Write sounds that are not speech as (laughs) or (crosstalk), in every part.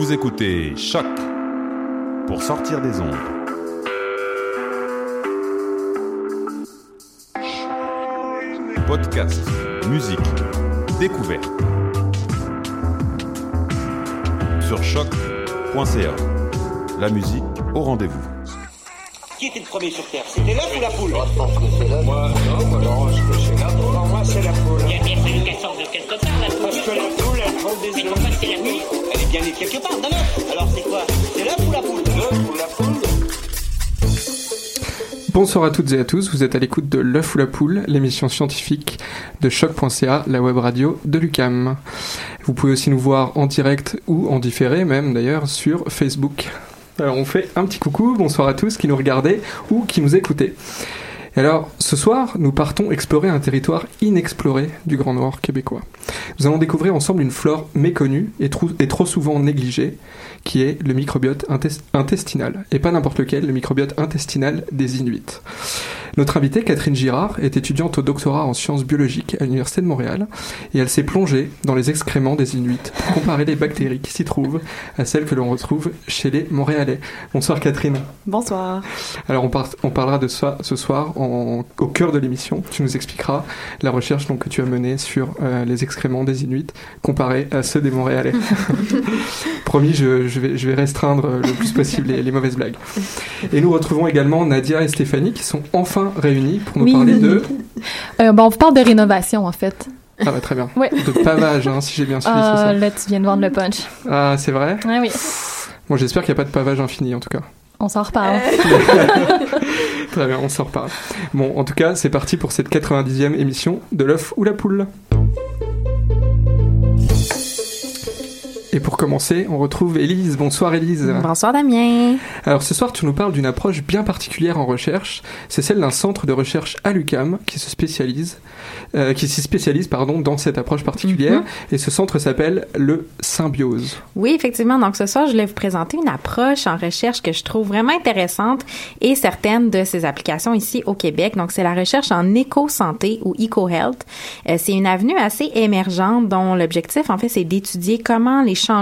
Vous écoutez Choc pour sortir des ondes. Podcast, musique, découverte. Sur choc.ca. La musique au rendez-vous. Qui était le premier sur Terre? C'était l'œuf ou la poule? Je pense que c'est l'œuf. Moi, non, moi, non, je la poule. Parce que la poule, elle prend des Mais œufs. pourquoi c'est la nuit Elle est bien née quelque part, d'un œuf. Alors c'est quoi? C'est l'œuf ou la poule? L'œuf ou la poule Bonsoir à toutes et à tous, vous êtes à l'écoute de L'œuf ou la poule, l'émission scientifique de choc.ca, la web radio de l'UCAM. Vous pouvez aussi nous voir en direct ou en différé même d'ailleurs sur Facebook. Alors on fait un petit coucou, bonsoir à tous qui nous regardez ou qui nous écoutez. Et alors, ce soir, nous partons explorer un territoire inexploré du Grand Nord québécois. Nous allons découvrir ensemble une flore méconnue et trop souvent négligée, qui est le microbiote intes- intestinal. Et pas n'importe lequel, le microbiote intestinal des Inuits. Notre invitée, Catherine Girard, est étudiante au doctorat en sciences biologiques à l'Université de Montréal, et elle s'est plongée dans les excréments des Inuits pour comparer les bactéries qui s'y trouvent à celles que l'on retrouve chez les Montréalais. Bonsoir Catherine. Bonsoir. Alors on, par- on parlera de ça ce soir en- au cœur de l'émission. Tu nous expliqueras la recherche donc, que tu as menée sur euh, les excréments des Inuits comparés à ceux des Montréalais. (laughs) Promis, je, je vais, je vais restreindre euh, le plus possible les, les mauvaises blagues. Et nous retrouvons également Nadia et Stéphanie qui sont enfin réunies pour nous Oui. parler de... (laughs) Euh, bon, on vous parle de rénovation, en fait. Ah bah très bien. Ouais. De pavage, hein, si j'ai bien suivi, Ah, ça. là, tu viens de vendre le punch. Ah, c'est vrai Ah oui, Bon, j'espère qu'il n'y a pas de pavage infini en tout cas. on s'en reparle. (laughs) Très bien, on s'en reparle. Bon, en tout cas, c'est parti pour cette 90e émission de l'œuf ou la poule. Pour commencer, on retrouve Élise. Bonsoir Élise. Bonsoir, Damien. Alors ce soir, tu nous parles d'une approche bien particulière en recherche. C'est celle d'un centre de recherche à l'UCAM qui se spécialise, euh, qui s'y spécialise pardon, dans cette approche particulière. Et ce centre s'appelle le Symbiose. Oui, effectivement. Donc, ce soir, je voulais vous présenter une approche en recherche que je trouve vraiment intéressante et certaines de ses applications ici au Québec. Donc, c'est la recherche en éco-santé ou eco-health. Euh, c'est une avenue assez émergente dont l'objectif, en fait, c'est d'étudier comment les changements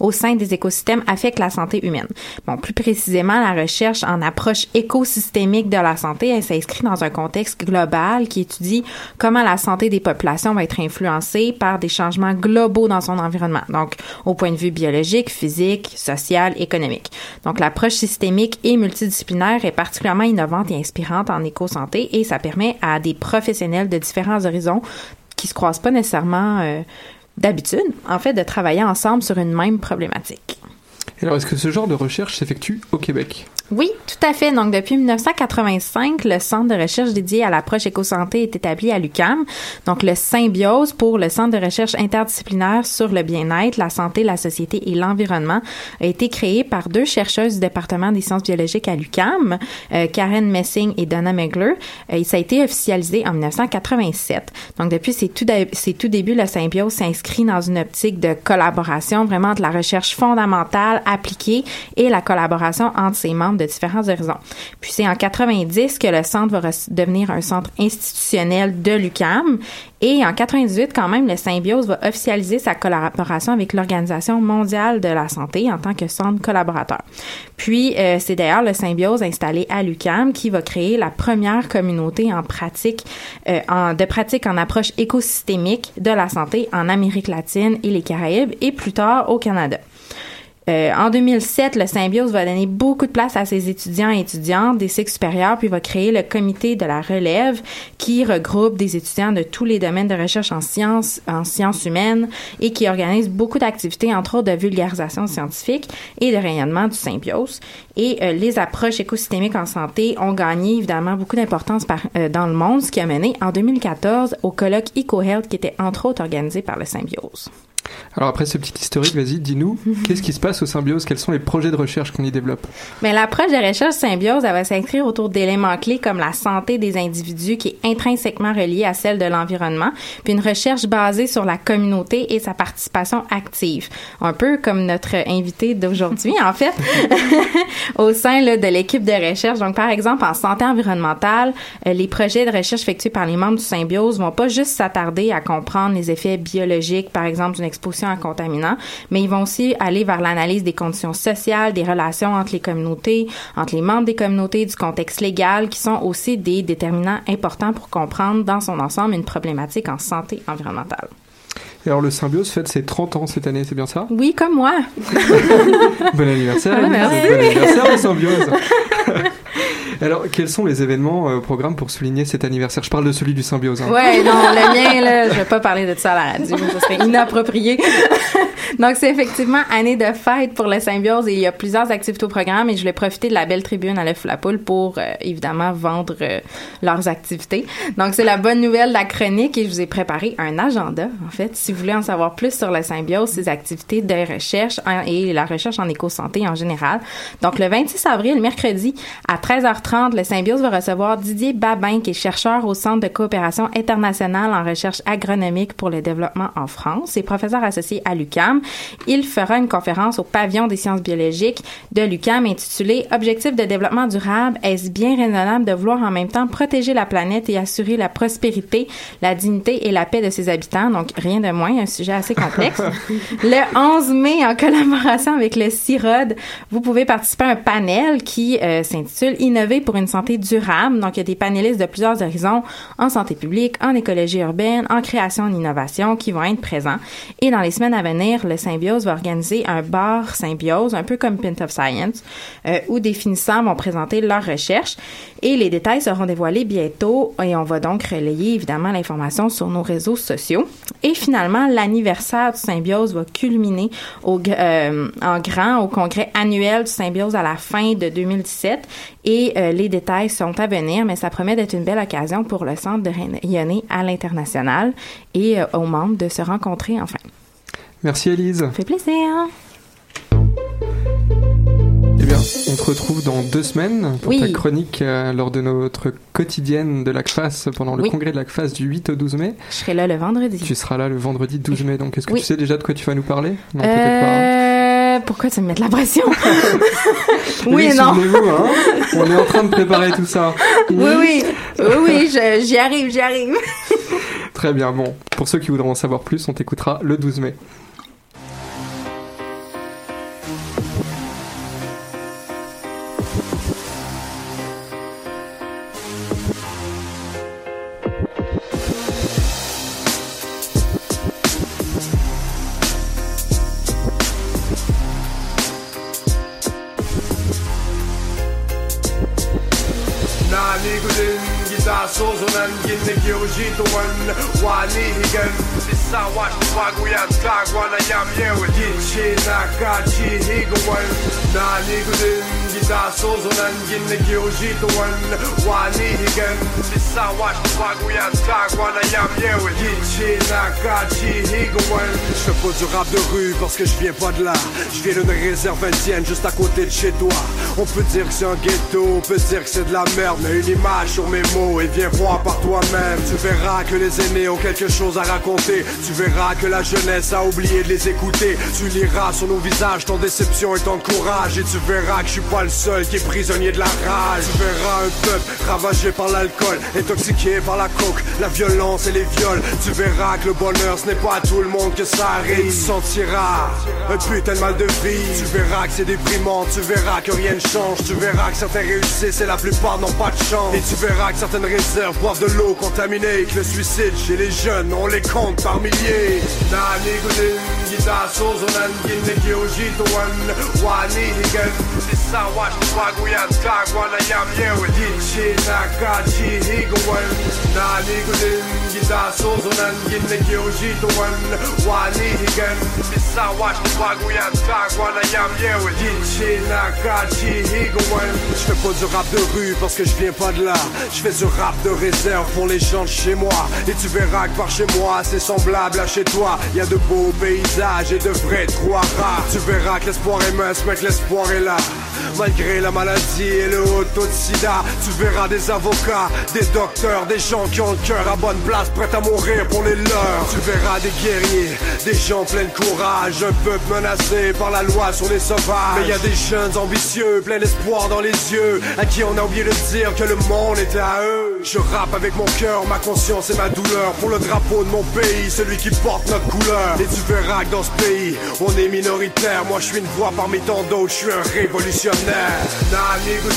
au sein des écosystèmes affectent la santé humaine. Bon, plus précisément, la recherche en approche écosystémique de la santé, elle s'inscrit dans un contexte global qui étudie comment la santé des populations va être influencée par des changements globaux dans son environnement. Donc, au point de vue biologique, physique, social, économique. Donc, l'approche systémique et multidisciplinaire est particulièrement innovante et inspirante en éco-santé et ça permet à des professionnels de différents horizons qui se croisent pas nécessairement euh, d'habitude, en fait, de travailler ensemble sur une même problématique. Alors, est-ce que ce genre de recherche s'effectue au Québec? Oui, tout à fait. Donc, depuis 1985, le centre de recherche dédié à l'approche éco-santé est établi à l'UCAM. Donc, le Symbiose pour le centre de recherche interdisciplinaire sur le bien-être, la santé, la société et l'environnement a été créé par deux chercheuses du département des sciences biologiques à l'UCAM, euh, Karen Messing et Donna Megler. Euh, et ça a été officialisé en 1987. Donc, depuis ses tout, tout débuts, le Symbiose s'inscrit dans une optique de collaboration, vraiment entre la recherche fondamentale appliquée et la collaboration entre ses membres de différents horizons. Puis c'est en 90 que le centre va devenir un centre institutionnel de l'UCAM et en 98 quand même le Symbiose va officialiser sa collaboration avec l'Organisation mondiale de la santé en tant que centre collaborateur. Puis euh, c'est d'ailleurs le Symbiose installé à l'UCAM qui va créer la première communauté euh, en, de pratique en approche écosystémique de la santé en Amérique latine et les Caraïbes et plus tard au Canada. Euh, en 2007, le Symbiose va donner beaucoup de place à ses étudiants et étudiantes des cycles supérieurs, puis va créer le comité de la relève qui regroupe des étudiants de tous les domaines de recherche en sciences, en sciences humaines et qui organise beaucoup d'activités, entre autres de vulgarisation scientifique et de rayonnement du Symbiose. Et euh, les approches écosystémiques en santé ont gagné évidemment beaucoup d'importance euh, dans le monde, ce qui a mené en 2014 au colloque EcoHealth qui était entre autres organisé par le Symbiose. Alors, après ce petit historique, vas-y, dis-nous, (laughs) qu'est-ce qui se passe au Symbiose? Quels sont les projets de recherche qu'on y développe? Mais l'approche de recherche symbiose, elle va s'inscrire autour d'éléments clés comme la santé des individus qui est intrinsèquement reliée à celle de l'environnement, puis une recherche basée sur la communauté et sa participation active. Un peu comme notre invité d'aujourd'hui, en fait, (laughs) (laughs) au sein là, de l'équipe de recherche. Donc, par exemple, en santé environnementale, euh, les projets de recherche effectués par les membres du symbiose vont pas juste s'attarder à comprendre les effets biologiques, par exemple, d'une exposition à contaminants, mais ils vont aussi aller vers l'analyse des conditions sociales, des relations entre les communautés, entre les membres des communautés, du contexte légal, qui sont aussi des déterminants importants pour comprendre dans son ensemble une problématique en santé environnementale. Et alors, le Symbiose fête ses 30 ans cette année, c'est bien ça? Oui, comme moi. (laughs) Bon anniversaire, Ah, merci. Bon anniversaire, le Symbiose (laughs) Alors, quels sont les événements euh, au programme pour souligner cet anniversaire? Je parle de celui du Symbiose. hein. Ouais, non, le mien, là, je vais pas parler de ça à la radio, ce serait inapproprié. (laughs) Donc, c'est effectivement année de fête pour le Symbiose et il y a plusieurs activités au programme et je voulais profiter de la belle tribune à l'œuf la poule pour, euh, évidemment, vendre euh, leurs activités. Donc, c'est la bonne nouvelle de la chronique et je vous ai préparé un agenda, en fait, si vous voulez en savoir plus sur le Symbiose, ses activités de recherche hein, et la recherche en éco-santé en général. Donc, le 26 avril, mercredi, à 13h30, le Symbiose va recevoir Didier Babin, qui est chercheur au Centre de coopération internationale en recherche agronomique pour le développement en France et professeur associé à l'UCAM. Il fera une conférence au pavillon des sciences biologiques de l'UCAM intitulée Objectifs de développement durable, est-ce bien raisonnable de vouloir en même temps protéger la planète et assurer la prospérité, la dignité et la paix de ses habitants? Donc, rien de moins, un sujet assez complexe. (laughs) le 11 mai, en collaboration avec le CIROD, vous pouvez participer à un panel qui euh, s'intitule Innover pour une santé durable. Donc, il y a des panélistes de plusieurs horizons en santé publique, en écologie urbaine, en création, en innovation qui vont être présents. Et dans les semaines à venir, le Symbiose va organiser un bar Symbiose, un peu comme Pint of Science, euh, où des finissants vont présenter leurs recherches. Et les détails seront dévoilés bientôt et on va donc relayer évidemment l'information sur nos réseaux sociaux. Et finalement, l'anniversaire du Symbiose va culminer euh, en grand au congrès annuel du Symbiose à la fin de 2017. Et euh, les détails sont à venir, mais ça promet d'être une belle occasion pour le centre de rayonner à l'international et euh, aux membres de se rencontrer enfin. Merci Elise. Ça fait plaisir. Eh bien, on te retrouve dans deux semaines pour Oui. ta chronique euh, lors de notre quotidienne de l'ACFAS pendant le Oui. congrès de l'ACFAS du 8 au 12 mai. Je serai là le vendredi. Tu seras là le vendredi 12 mai, donc est-ce que Oui. tu sais déjà de quoi tu vas nous parler? Non, peut-être pas. Pourquoi tu me mets de la pression? (laughs) oui et non. hein, on est en train de préparer tout ça. Oui, oui. Oui, oui, j'y arrive, j'y arrive. Très bien, bon. Pour ceux qui voudront en savoir plus, on t'écoutera le 12 mai. Parce que je viens pas de là. Je viens d'une réserve indienne juste à côté de chez toi. On peut dire que c'est un ghetto, on peut dire que c'est de la merde Mais une image sur mes mots et viens voir par toi-même. Tu verras que les aînés ont quelque chose à raconter. Tu verras que la jeunesse a oublié de les écouter. Tu liras sur nos visages ton déception et ton courage. Et tu verras que je suis pas le seul qui est prisonnier de la rage. Tu verras un peuple ravagé par l'alcool Intoxiqué par la coke, la violence et les viols. Tu verras que le bonheur ce n'est pas à tout le monde que ça arrive sentiras un putain de mal de vie. Tu verras que c'est déprimant, tu verras que rien ne change. Tu verras que certains réussissent et la plupart n'ont pas de chance. Et tu verras que certaines réserves boivent de l'eau contaminée Que le suicide chez les jeunes, on les compte par milliers Je fais pas du rap de rue parce que je viens pas de là. Je fais du rap de réserve pour les gens de chez moi. Et tu verras que par chez moi c'est semblable à chez toi. Y a de beaux paysages et de vrais trous à rats. Tu verras que l'espoir est mince mais que l'espoir est là Malgré la maladie et le haut taux de sida Tu verras des avocats, des docteurs, des gens qui ont le cœur à bonne place Prêts à mourir pour les leurs. Tu verras des guerriers, des gens pleins de courage Un peuple menacé par la loi sur les sauvages. Mais y a des jeunes ambitieux, pleins d'espoir dans les yeux À qui on a oublié de dire que le monde était à eux. Je rappe avec mon cœur, ma conscience et ma douleur. Pour le drapeau de mon pays, celui qui porte notre couleur. Et tu verras que dans ce pays, on est minoritaire. Moi je suis une voix parmi tant d'autres, je suis un révolutionnaire now. Nah, nigga,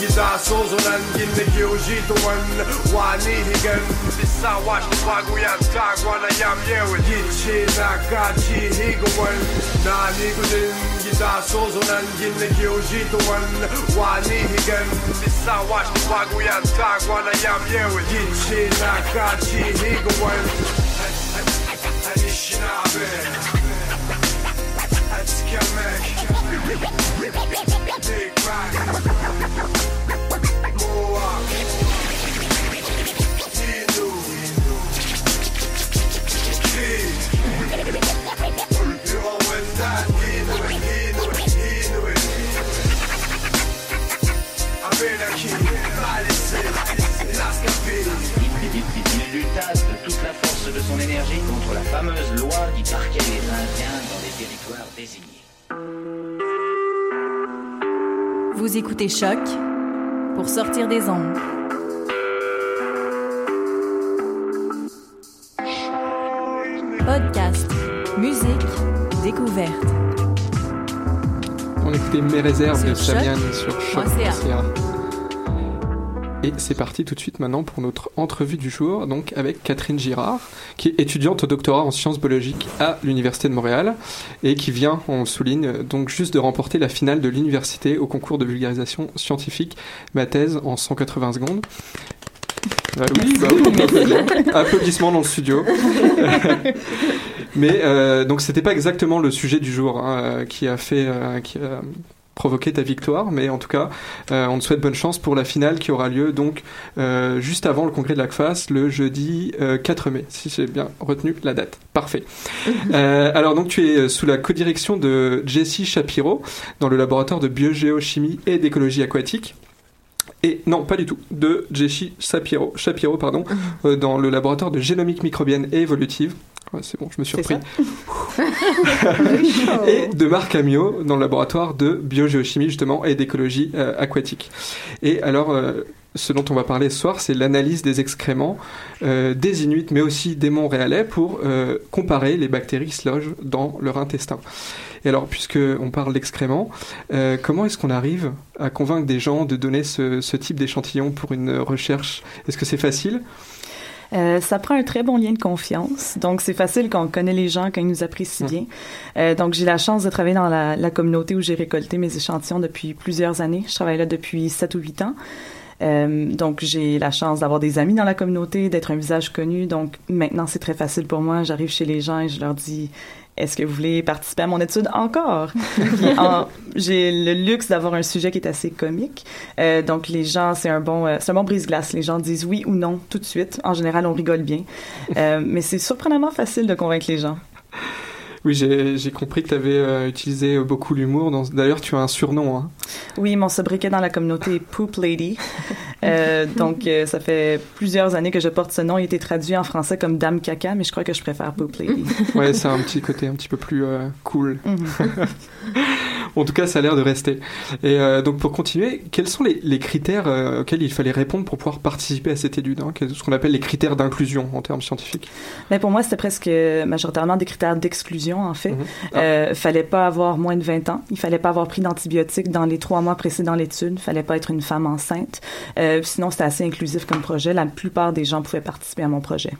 get our souls on and get the Kyoji to one. Why need he gun? This I watch the Baguyan tag one. I am here with it. She not got she he go one. Nah, nigga, get our souls on and get the Kyoji to one. Why need he gun? This I watch the Baguyan tag one. I am here with it. She not got she he go one. Anishinaabe. That's Kamek. Il lutta de toute la force de son énergie contre la fameuse loi qui marquait les Indiens dans des territoires désignés. Vous écoutez Choc pour sortir des ondes. Podcast, musique, découverte. On écoutait Mes réserves de Sur Samian choc. sur choc.ca. Et c'est parti tout de suite maintenant pour notre entrevue du jour, donc avec Catherine Girard, qui est étudiante au doctorat en sciences biologiques à l'Université de Montréal et qui vient, on souligne, donc juste de remporter la finale de l'université au concours de vulgarisation scientifique, ma thèse en 180 secondes. Bah oui, bah applaudissements dans le studio. (laughs) Mais euh, donc c'était pas exactement le sujet du jour hein, euh, qui a fait, euh, a provoqué ta victoire, mais en tout cas, euh, on te souhaite bonne chance pour la finale qui aura lieu donc euh, juste avant le congrès de la CFAS, le jeudi euh, 4 mai, si j'ai bien retenu la date. Parfait. Euh, alors donc tu es sous la codirection de Jessie Shapiro dans le laboratoire de biogéochimie et d'écologie aquatique. Et non, pas du tout, de Jessie Shapiro, Shapiro pardon, euh, dans le laboratoire de génomique microbienne et évolutive. Ouais, c'est bon, je me suis C'est repris. (laughs) et de Marc Amiot dans le laboratoire de biogéochimie justement et d'écologie euh, aquatique. Et alors, euh, ce dont on va parler ce soir, c'est l'analyse des excréments euh, des Inuits, mais aussi des Montréalais, pour euh, comparer les bactéries qui se logent dans leur intestin. Et alors, puisque on parle d'excréments, euh, comment est-ce qu'on arrive à convaincre des gens de donner ce, ce type d'échantillon pour une recherche? Est-ce que c'est facile? Euh, ça prend un très bon lien de confiance. Donc, c'est facile quand on connaît les gens, quand ils nous apprécient bien. Euh, donc, j'ai la chance de travailler dans la, la communauté où j'ai récolté mes échantillons depuis plusieurs années. Je travaille là depuis 7 ou 8 ans. Euh, donc, j'ai la chance d'avoir des amis dans la communauté, d'être un visage connu. Donc, maintenant, c'est très facile pour moi. J'arrive chez les gens et je leur dis est-ce que vous voulez participer à mon étude encore? (laughs) En- j'ai le luxe d'avoir un sujet qui est assez comique. Euh, donc, les gens, c'est un bon, euh, c'est un bon brise-glace. Les gens disent oui ou non tout de suite. En général, on rigole bien. Euh, mais c'est surprenamment facile de convaincre les gens. Oui, j'ai j'ai compris que tu avais utilisé beaucoup l'humour. D'ailleurs, tu as un surnom. Hein. Oui, mon sobriquet dans la communauté Poop Lady. (laughs) Euh, donc, euh, ça fait plusieurs années que je porte ce nom. Il a été traduit en français comme Dame Caca, mais je crois que je préfère Poop Lady. (laughs) Ouais, c'est un petit côté un petit peu plus euh, cool. Mhm. (laughs) en tout cas, ça a l'air de rester. Et donc, pour continuer, quels sont les, les critères auxquels il fallait répondre pour pouvoir participer à cette étude hein, Ce qu'on appelle les critères d'inclusion en termes scientifiques? Mais pour moi, c'était presque majoritairement des critères d'exclusion, en fait. Mhm. Euh, fallait pas avoir moins de 20 ans. Il fallait pas avoir pris d'antibiotiques dans les trois mois précédant l'étude. Fallait pas être une femme enceinte. Euh, sinon, c'était assez inclusif comme projet. La plupart des gens pouvaient participer à mon projet.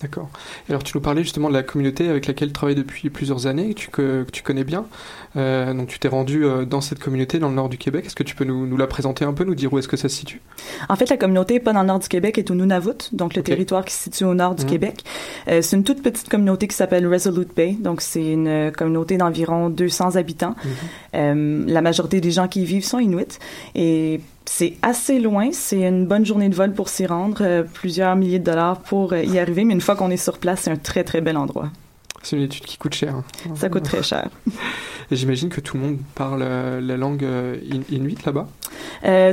D'accord. Alors, tu nous parlais justement de la communauté avec laquelle tu travailles depuis plusieurs années, que tu, que, que tu connais bien. Euh, donc, tu t'es rendu euh, dans cette communauté dans le nord du Québec. Est-ce que tu peux nous, nous la présenter un peu, nous dire où est-ce que ça se situe? En fait, la communauté pas dans le nord du Québec, est au Nunavut, donc le territoire qui se situe au nord du Mhm. Québec. Euh, c'est une toute petite communauté qui s'appelle Resolute Bay, donc c'est une euh, communauté d'environ 200 habitants. Euh, la majorité des gens qui y vivent sont inuits et c'est assez loin. C'est une bonne journée de vol pour s'y rendre, euh, plusieurs milliers de dollars pour euh, y arriver, mais une fois qu'on est sur place, c'est un très très bel endroit. C'est une étude qui coûte cher. hein. Ça coûte très cher. (laughs) J'imagine que tout le monde parle euh, la langue in- inuit là-bas?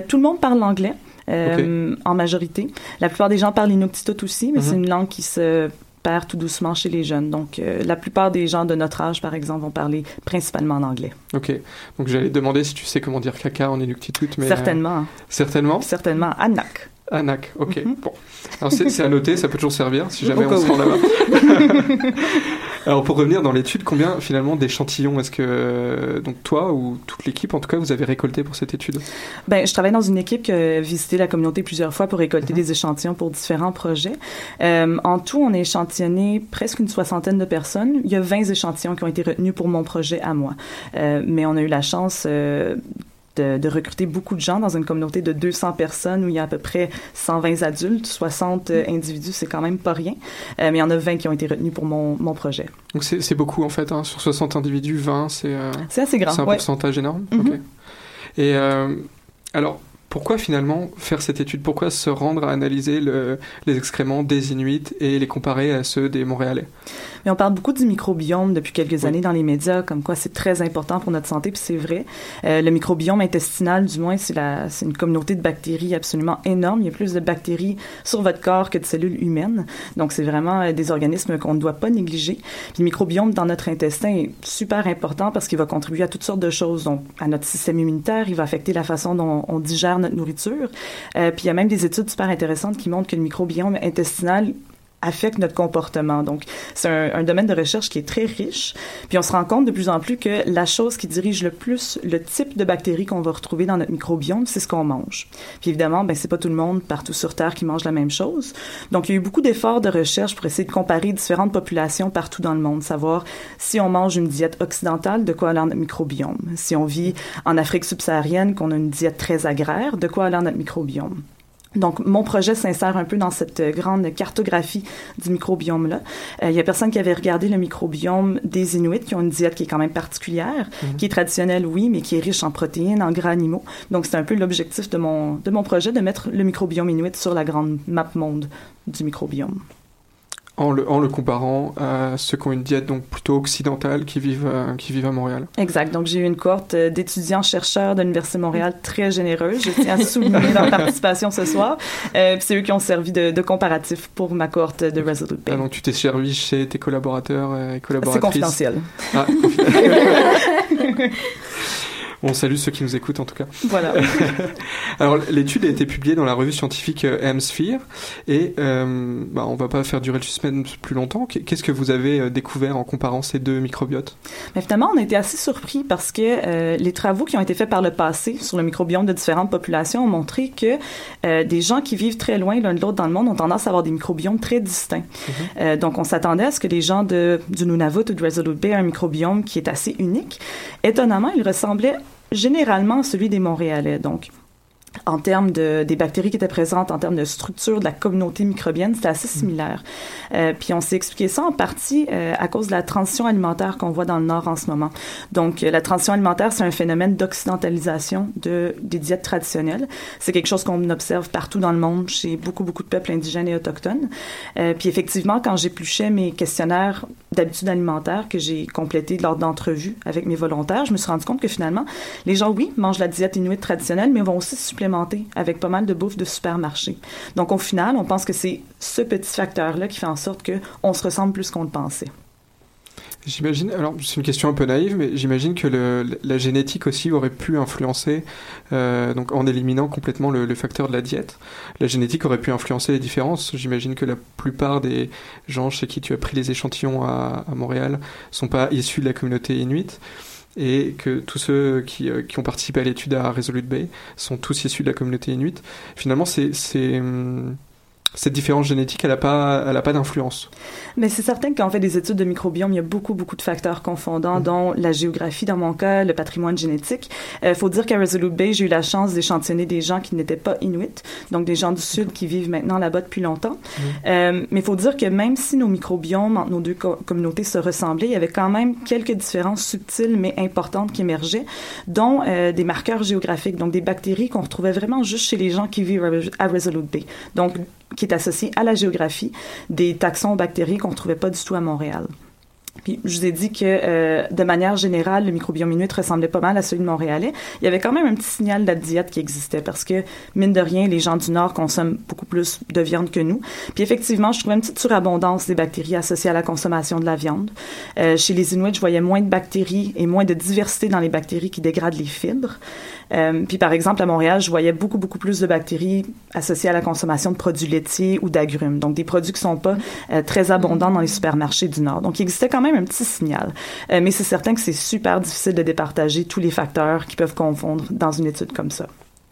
Tout le monde parle l'anglais. en majorité. La plupart des gens parlent inuktitut aussi, mais Mhm. c'est une langue qui se perd tout doucement chez les jeunes. Donc, euh, la plupart des gens de notre âge, par exemple, vont parler principalement en anglais. Ok. Donc j'allais te demander si tu sais comment dire caca en inuktitut. Mais, euh, Certainement. certainement? Certainement. Anak. Anak, ok. Bon. Alors c'est c'est à noter, ça peut toujours servir si jamais on se rend là-bas. (laughs) Alors pour revenir dans l'étude, combien finalement d'échantillons est-ce que donc toi ou toute l'équipe en tout cas vous avez récolté pour cette étude? Ben, je travaille dans une équipe qui a visité la communauté plusieurs fois pour récolter des échantillons pour différents projets. Euh, en tout, on a échantillonné presque une soixantaine de personnes. Il y a 20 échantillons qui ont été retenus pour mon projet à moi. Euh, mais on a eu la chance euh, de, de recruter beaucoup de gens dans une communauté de 200 personnes où il y a à peu près 120 adultes, 60 euh, individus, c'est quand même pas rien. Euh, mais il y en a 20 qui ont été retenus pour mon, mon projet. Donc c'est beaucoup en fait, hein. sur 60 individus, 20 c'est euh, C'est assez grand, C'est un ouais. pourcentage énorme? Mhm. Ok. Et alors pourquoi finalement faire cette étude? Pourquoi se rendre à analyser le- les excréments des Inuits et les comparer à ceux des Montréalais? Mais on parle beaucoup du microbiome depuis quelques années dans les médias, comme quoi c'est très important pour notre santé, puis c'est vrai. Euh, le microbiome intestinal, du moins, c'est une communauté de bactéries absolument énorme. Il y a plus de bactéries sur votre corps que de cellules humaines. Donc, c'est vraiment euh, des organismes qu'on ne doit pas négliger. Puis le microbiome dans notre intestin est super important parce qu'il va contribuer à toutes sortes de choses. Donc, à notre système immunitaire, il va affecter la façon dont on digère nourriture. Euh, puis il y a même des études super intéressantes qui montrent que le microbiome intestinal affecte notre comportement. Donc, c'est un, domaine de recherche qui est très riche. Puis, on se rend compte de plus en plus que la chose qui dirige le plus le type de bactéries qu'on va retrouver dans notre microbiome, c'est ce qu'on mange. Puis, évidemment, ben, c'est pas tout le monde partout sur Terre qui mange la même chose. Donc, il y a eu beaucoup d'efforts de recherche pour essayer de comparer différentes populations partout dans le monde, savoir si on mange une diète occidentale, de quoi a notre microbiome. Si on vit en Afrique subsaharienne, qu'on a une diète très agraire, de quoi a notre microbiome. Donc, mon projet s'insère un peu dans cette euh, grande cartographie du microbiome-là. Euh, il y a personne qui avait regardé le microbiome des Inuits, qui ont une diète qui est quand même particulière, Mhm. qui est traditionnelle, oui, mais qui est riche en protéines, en gras animaux. Donc, c'est un peu l'objectif de mon, de mon projet, de mettre le microbiome Inuit sur la grande map monde du microbiome. En le, en le comparant à ceux qui ont une diète donc plutôt occidentale qui vivent, euh, qui vivent à Montréal. Exact. Donc, j'ai eu une cohorte euh, d'étudiants-chercheurs de l'Université de Montréal très généreuse. Je tiens à souligner leur (laughs) participation ce soir. Euh, c'est eux qui ont servi de, de comparatif pour ma cohorte de Resolute Bay. Ah, donc tu t'es servi chez tes collaborateurs euh, et collaboratrices? C'est confidentiel. Ah, confidentiel. (laughs) (laughs) On salue ceux qui nous écoutent en tout cas. Voilà. (laughs) Alors l'étude a été publiée dans la revue scientifique euh, Hemisphere et euh, bah, on va pas faire durer le suspense plus longtemps. Qu'est-ce que vous avez euh, découvert en comparant ces deux microbiotes? Mais finalement, on a été assez surpris parce que euh, les travaux qui ont été faits par le passé sur le microbiome de différentes populations ont montré que euh, des gens qui vivent très loin l'un de l'autre dans le monde ont tendance à avoir des microbiomes très distincts. Euh, donc, on s'attendait à ce que les gens de, du Nunavut ou de Resolute Bay aient un microbiome qui est assez unique. Étonnamment, il ressemblait généralement celui des Montréalais. Donc, en termes de, des bactéries qui étaient présentes, en termes de structure de la communauté microbienne, c'était assez similaire. Euh, puis on s'est expliqué ça en partie euh, à cause de la transition alimentaire qu'on voit dans le Nord en ce moment. Donc euh, la transition alimentaire, c'est un phénomène d'occidentalisation de, des diètes traditionnelles. C'est quelque chose qu'on observe partout dans le monde, chez beaucoup, beaucoup de peuples indigènes et autochtones. Puis effectivement, quand j'épluchais mes questionnaires d'habitude alimentaire que j'ai complétés lors d'entrevues avec mes volontaires, je me suis rendu compte que finalement, les gens, oui, mangent la diète inuit traditionnelle, mais vont aussi supplémenter avec pas mal de bouffe de supermarché. Donc, au final, on pense que c'est ce petit facteur-là qui fait en sorte qu'on se ressemble plus qu'on le pensait. J'imagine, alors c'est une question un peu naïve, mais j'imagine que la génétique aussi aurait pu influencer, euh, donc en éliminant complètement le, le, facteur de la diète, la génétique aurait pu influencer les différences. J'imagine que la plupart des gens chez qui tu as pris les échantillons à, à Montréal sont pas issus de la communauté inuite et que tous ceux qui, euh, qui ont participé à l'étude à Resolute Bay sont tous issus de la communauté inuite. Finalement, c'est hum, cette différence génétique, elle n'a pas, elle a pas d'influence. Mais c'est certain qu'en fait des études de microbiome, il y a beaucoup, beaucoup de facteurs confondants, mmh. dont la géographie dans mon cas, le patrimoine génétique. Il euh, faut dire qu'à Resolute Bay, j'ai eu la chance d'échantillonner des gens qui n'étaient pas inuits, donc des gens du Sud qui vivent maintenant là-bas depuis longtemps. Mmh. Euh, mais il faut dire que même si nos microbiomes entre nos deux co communautés se ressemblaient, il y avait quand même quelques différences subtiles mais importantes qui émergeaient, dont euh, des marqueurs géographiques, donc des bactéries qu'on retrouvait vraiment juste chez les gens qui vivent à Resolute Bay. Donc, qui est associé à la géographie des taxons bactéries qu'on ne trouvait pas du tout à Montréal. Puis je vous ai dit que euh, de manière générale, le microbiome inuit ressemblait pas mal à celui de Montréalais. Il y avait quand même un petit signal de la diète qui existait parce que, mine de rien, les gens du Nord consomment beaucoup plus de viande que nous. Puis effectivement, je trouvais une petite surabondance des bactéries associées à la consommation de la viande. Euh, chez les Inuits, je voyais moins de bactéries et moins de diversité dans les bactéries qui dégradent les fibres. Euh, puis par exemple, à Montréal, je voyais beaucoup, beaucoup plus de bactéries associées à la consommation de produits laitiers ou d'agrumes. Donc des produits qui sont pas euh, très abondants dans les supermarchés du Nord. Donc il existait quand même un petit signal. Euh, mais c'est certain que c'est super difficile de départager tous les facteurs qui peuvent confondre dans une étude comme ça.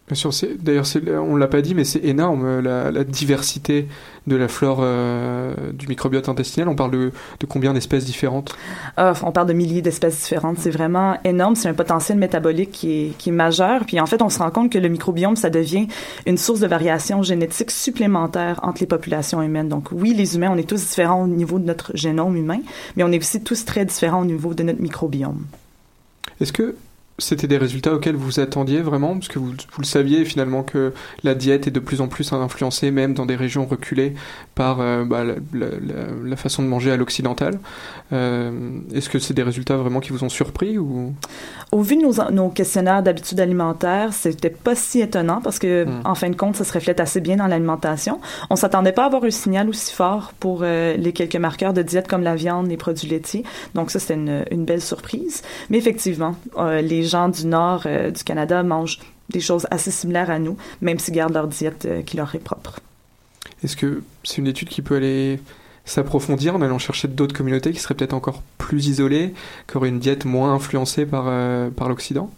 Bien sûr, d'ailleurs, on l'a pas dit, mais c'est énorme la, la, diversité de la flore euh, du microbiote intestinal. On parle de, de combien d'espèces différentes? Oh, On parle de milliers d'espèces différentes. C'est vraiment énorme. C'est un potentiel métabolique qui est, qui est majeur. Puis en fait, on se rend compte que le microbiome, ça devient une source de variation génétique supplémentaire entre les populations humaines. Donc oui, les humains, on est tous différents au niveau de notre génome humain, mais on est aussi tous très différents au niveau de notre microbiome. Est-ce que c'était des résultats auxquels vous attendiez vraiment Parce que vous, vous, le saviez finalement que la diète est de plus en plus influencée, même dans des régions reculées, par euh, bah, la, la, la, façon de manger à l'occidental. Euh, Est-ce que c'est des résultats vraiment qui vous ont surpris ou? Au vu de nos, nos questionnaires d'habitude alimentaire, c'était pas si étonnant parce que, mm. en fin de compte, ça se reflète assez bien dans l'alimentation. On s'attendait pas à avoir un signal aussi fort pour euh, les quelques marqueurs de diète comme la viande, les produits laitiers. Donc ça, c'était une, une, belle surprise. Mais effectivement, euh, les gens du nord euh, du Canada mangent des choses assez similaires à nous, même s'ils gardent leur diète euh, qui leur est propre. Est-ce que c'est une étude qui peut aller s'approfondir en allant chercher d'autres communautés qui seraient peut-être encore plus isolées, qui auraient une diète moins influencée par, euh, par l'Occident?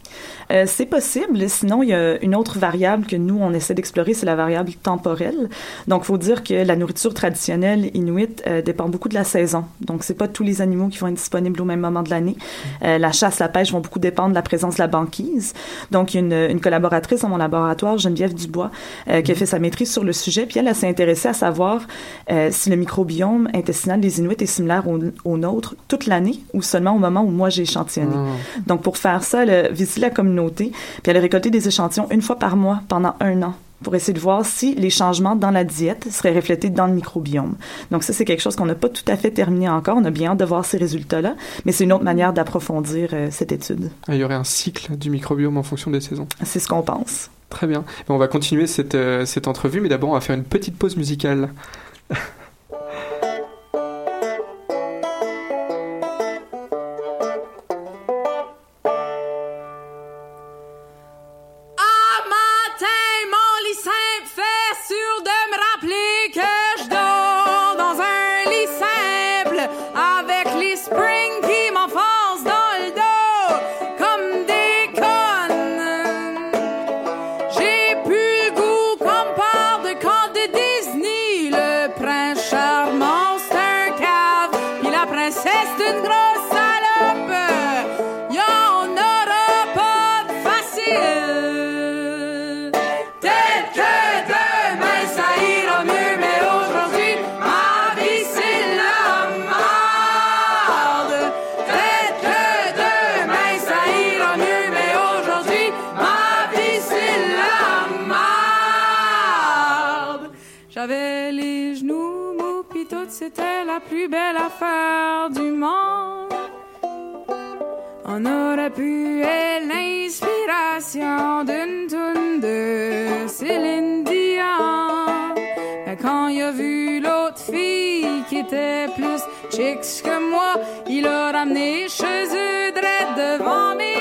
Euh, C'est possible. Sinon, il y a une autre variable que nous, on essaie d'explorer, c'est la variable temporelle. Donc, il faut dire que la nourriture traditionnelle inuite euh, dépend beaucoup de la saison. Donc, c'est pas tous les animaux qui vont être disponibles au même moment de l'année. Euh, la chasse, la pêche vont beaucoup dépendre de la présence de la banquise. Donc, il y a une, une collaboratrice dans mon laboratoire, Geneviève Dubois, qui a fait sa maîtrise sur le sujet, puis elle, elle s'est intéressée à savoir si le microbiome intestinal des Inuits est similaire au, au nôtre toute l'année ou seulement au moment où moi j'ai échantillonné. Mmh. Donc pour faire ça, elle a visité la communauté, puis elle a récolté des échantillons une fois par mois pendant un an pour essayer de voir si les changements dans la diète seraient reflétés dans le microbiome. Donc ça, c'est quelque chose qu'on n'a pas tout à fait terminé encore. On a bien hâte de voir ces résultats-là, mais c'est une autre manière d'approfondir euh, cette étude. Ah, il y aurait un cycle du microbiome en fonction des saisons. C'est ce qu'on pense. Très bien. On va continuer cette, euh, cette entrevue, mais d'abord, on va faire une petite pause musicale. Plus belle affaire du monde. On aurait pu être l'inspiration d'une toune de Céline Dion. Mais quand il a vu l'autre fille qui était plus chic que moi, il a ramené chez eux devant mes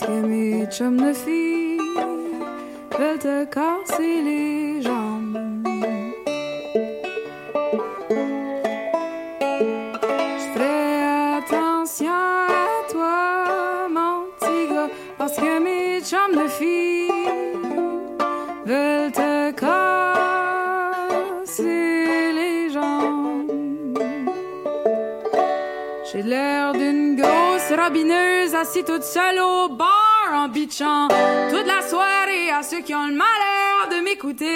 parce mes chums de filles veulent te casser les. Assise toute seule au bar en bitchant toute la soirée à ceux qui ont le malheur de m'écouter.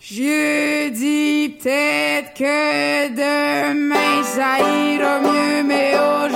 Je dis peut-être que demain ça ira mieux, mais aujourd'hui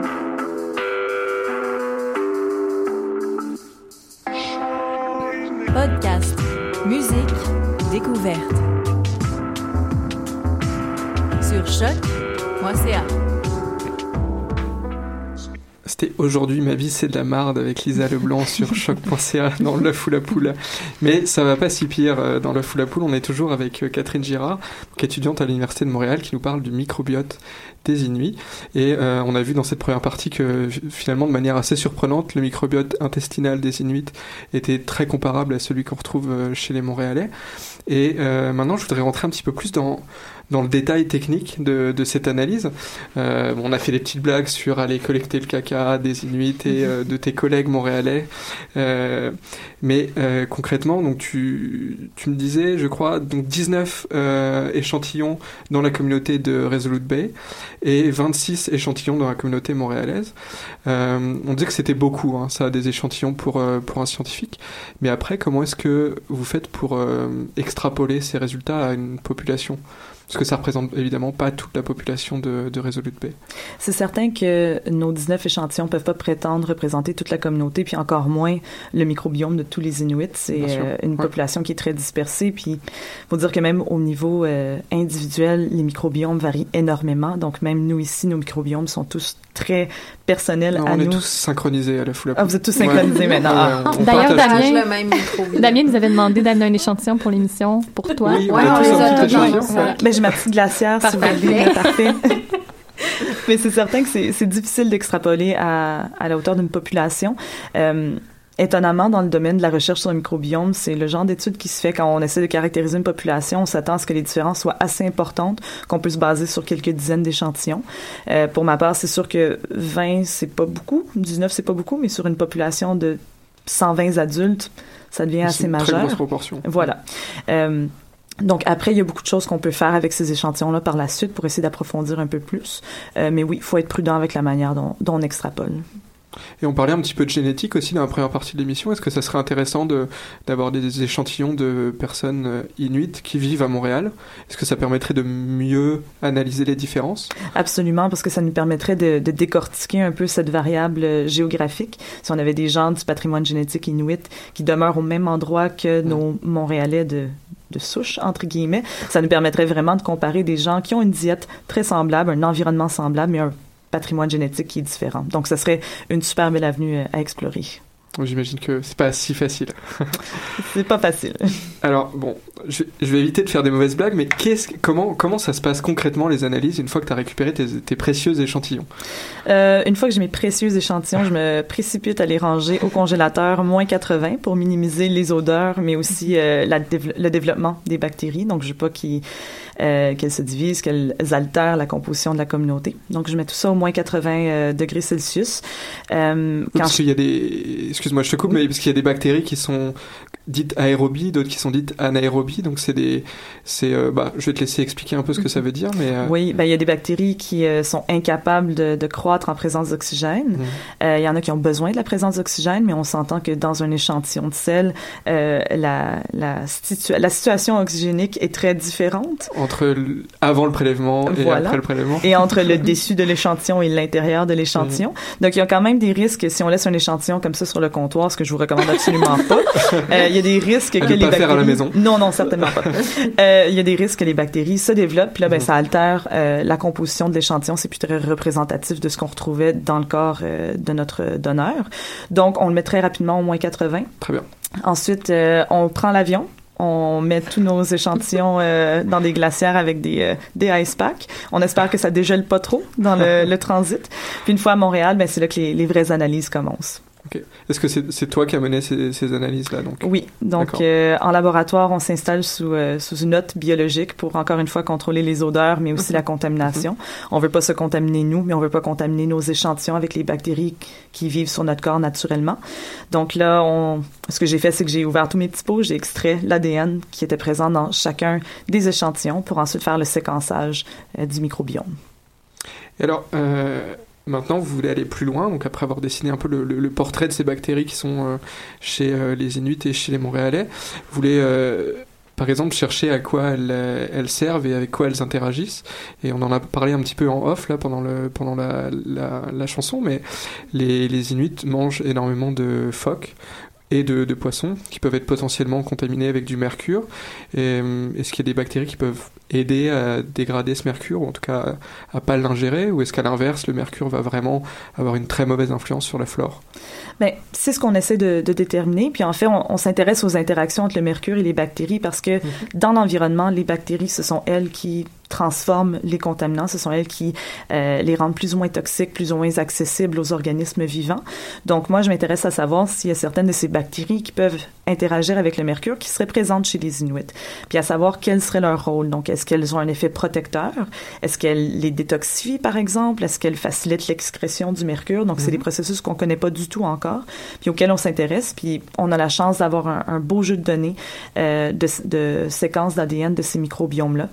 Aujourd'hui ma vie c'est de la marde avec Lisa Leblanc sur (laughs) choc.ca dans l'œuf ou la poule. Mais ça va pas si pire euh, dans l'œuf ou la poule. On est toujours avec euh, Catherine Girard, qui est étudiante à l'université de Montréal, qui nous parle du microbiote des Inuits. Et euh, on a vu dans cette première partie que finalement, de manière assez surprenante, le microbiote intestinal des Inuits était très comparable à celui qu'on retrouve chez les Montréalais. Et euh, maintenant, je voudrais rentrer un petit peu plus dans dans le détail technique de, de cette analyse. Euh, on a fait des petites blagues sur aller collecter le caca des Inuits et euh, de tes collègues montréalais. Euh, mais euh, concrètement, donc tu, tu me disais, je crois, donc 19 euh, échantillons dans la communauté de Resolute Bay et 26 échantillons dans la communauté montréalaise. Euh, on disait que c'était beaucoup, hein, ça, des échantillons pour, pour un scientifique. Mais après, comment est-ce que vous faites pour extrapoler ces résultats à une population? Parce que ça représente évidemment pas toute la population de, de Resolute Bay. C'est certain que nos 19 échantillons peuvent pas prétendre représenter toute la communauté, puis encore moins le microbiome de tous les Inuits. C'est euh, une Ouais. population qui est très dispersée, puis faut dire que même au niveau euh, individuel, les microbiomes varient énormément. Donc même nous ici, nos microbiomes sont tous très personnels Non, à on est tous synchronisés à la foule. Ah, vous êtes tous synchronisés maintenant. Ah. on D'ailleurs. Damien, Damien nous avait demandé d'amener un échantillon pour l'émission pour toi. Oui, Ouais, on on tous un petit tous échantillon. Ouais. Ben, j'ai ma petite glacière, si vous voulez. Parfait. (laughs) Mais c'est certain que c'est c'est difficile d'extrapoler à, à la hauteur d'une population. Euh, Étonnamment, dans le domaine de la recherche sur le microbiome, c'est le genre d'étude qui se fait quand on essaie de caractériser une population. On s'attend à ce que les différences soient assez importantes, qu'on peut se baser sur quelques dizaines d'échantillons. Euh, pour ma part, c'est sûr que 20, c'est pas beaucoup. 19, c'est pas beaucoup, mais sur une population de 120 adultes, ça devient assez une très majeur. grosse proportion. Voilà. Euh, donc après, il y a beaucoup de choses qu'on peut faire avec ces échantillons-là par la suite pour essayer d'approfondir un peu plus. Euh, mais oui, il faut être prudent avec la manière dont, dont on extrapole. Et on parlait un petit peu de génétique aussi dans la première partie de l'émission. Est-ce que ça serait intéressant de, d'avoir des échantillons de personnes euh, inuites qui vivent à Montréal? Est-ce que ça permettrait de mieux analyser les différences? Absolument, parce que ça nous permettrait de, de décortiquer un peu cette variable euh, géographique. Si on avait des gens du patrimoine génétique inuit qui demeurent au même endroit que nos Montréalais de, de souche, entre guillemets, ça nous permettrait vraiment de comparer des gens qui ont une diète très semblable, un environnement semblable, mais un patrimoine génétique qui est différent. Donc, ce serait une super belle avenue euh, à explorer. J'imagine que c'est pas si facile. (laughs) c'est pas facile. (laughs) Alors bon, je, vais éviter de faire des mauvaises blagues, mais comment, comment ça se passe concrètement les analyses une fois que tu as récupéré tes, tes, précieux échantillons? Euh, Une fois que j'ai mes précieux échantillons, je me précipite à les ranger au congélateur moins 80 pour minimiser les odeurs, mais aussi euh, la, le développement des bactéries. Donc je veux pas qu'ils euh, qu'elles se divisent, qu'elles altèrent la composition de la communauté. Donc, je mets tout ça au moins 80 euh, degrés Celsius. Euh, quand parce qu'il y a des... Excuse-moi, je te coupe, mais parce qu'il y a des bactéries qui sont dites aérobies, d'autres qui sont dites anaérobies. Donc, c'est des... C'est, euh, bah, je vais te laisser expliquer un peu ce que ça veut dire, mais... Oui, ben, il y a des bactéries qui sont incapables de, de, croître en présence d'oxygène. Mmh. il y en a qui ont besoin de la présence d'oxygène, mais on s'entend que dans un échantillon de sel, la, la, situa la situation oxygénique est très différente entre avant le prélèvement et après le prélèvement. Et entre le (laughs) dessus de l'échantillon et l'intérieur de l'échantillon. Donc, il y a quand même des risques si on laisse un échantillon comme ça sur le comptoir, ce que je vous recommande absolument pas. (laughs) Euh, il y a des risques que les pas faire à la maison. Non, non, certainement pas. (laughs) Euh, il y a des risques que les bactéries se développent, puis là, ben, mm. ça altère euh, la composition de l'échantillon. C'est plus très représentatif de ce qu'on retrouvait dans le corps de notre donneur. Donc, on le met très rapidement au moins 80. Très bien. Ensuite, on prend l'avion, on met tous nos échantillons euh, dans des glacières avec des, euh, des ice packs. On espère que ça dégèle pas trop dans le, transit. Puis une fois à Montréal, ben, c'est là que les vraies analyses commencent. Okay. Est-ce que c'est toi qui as mené ces, ces analyses-là donc? Oui. Donc, euh, en laboratoire, on s'installe sous, euh, sous une note biologique pour, encore une fois, contrôler les odeurs, mais aussi la contamination. On veut pas se contaminer nous, mais on veut pas contaminer nos échantillons avec les bactéries qui vivent sur notre corps naturellement. Donc là, on, ce que j'ai fait, c'est que j'ai ouvert tous mes petits pots, j'ai extrait l'ADN qui était présent dans chacun des échantillons pour ensuite faire le séquençage euh, du microbiome. Et alors, Maintenant, vous voulez aller plus loin, donc après avoir dessiné un peu le, portrait de ces bactéries qui sont euh, chez euh, les Inuits et chez les Montréalais, vous voulez euh, par exemple chercher à quoi elles, elles, servent et avec quoi elles interagissent. Et on en a parlé un petit peu en off là pendant, le, pendant la, la, la chanson, mais les, les Inuits mangent énormément de phoques et de, de, poissons qui peuvent être potentiellement contaminés avec du mercure. Est-ce qu'il y a des bactéries qui peuvent aider à dégrader ce mercure, ou en tout cas à, pas l'ingérer, ou est-ce qu'à l'inverse, le mercure va vraiment avoir une très mauvaise influence sur la flore? Bien, c'est ce qu'on essaie de, de, déterminer. Puis en fait, on, on s'intéresse aux interactions entre le mercure et les bactéries parce que -hmm. dans l'environnement, les bactéries, ce sont elles qui transforment les contaminants. Ce sont elles qui euh, les rendent plus ou moins toxiques, plus ou moins accessibles aux organismes vivants. Donc moi, je m'intéresse à savoir s'il y a certaines de ces bactéries qui peuvent interagir avec le mercure qui seraient présentes chez les Inuits. Puis à savoir quel serait leur rôle? Donc est-ce qu'elles ont un effet protecteur? Est-ce qu'elles les détoxifient, par exemple? Est-ce qu'elles facilitent l'excrétion du mercure? Donc mm -hmm. c'est des processus qu'on connaît pas du tout encore, puis auxquels on s'intéresse. Puis on a la chance d'avoir un, un, beau jeu de données euh, de, de séquences d'ADN de ces microbiomes-là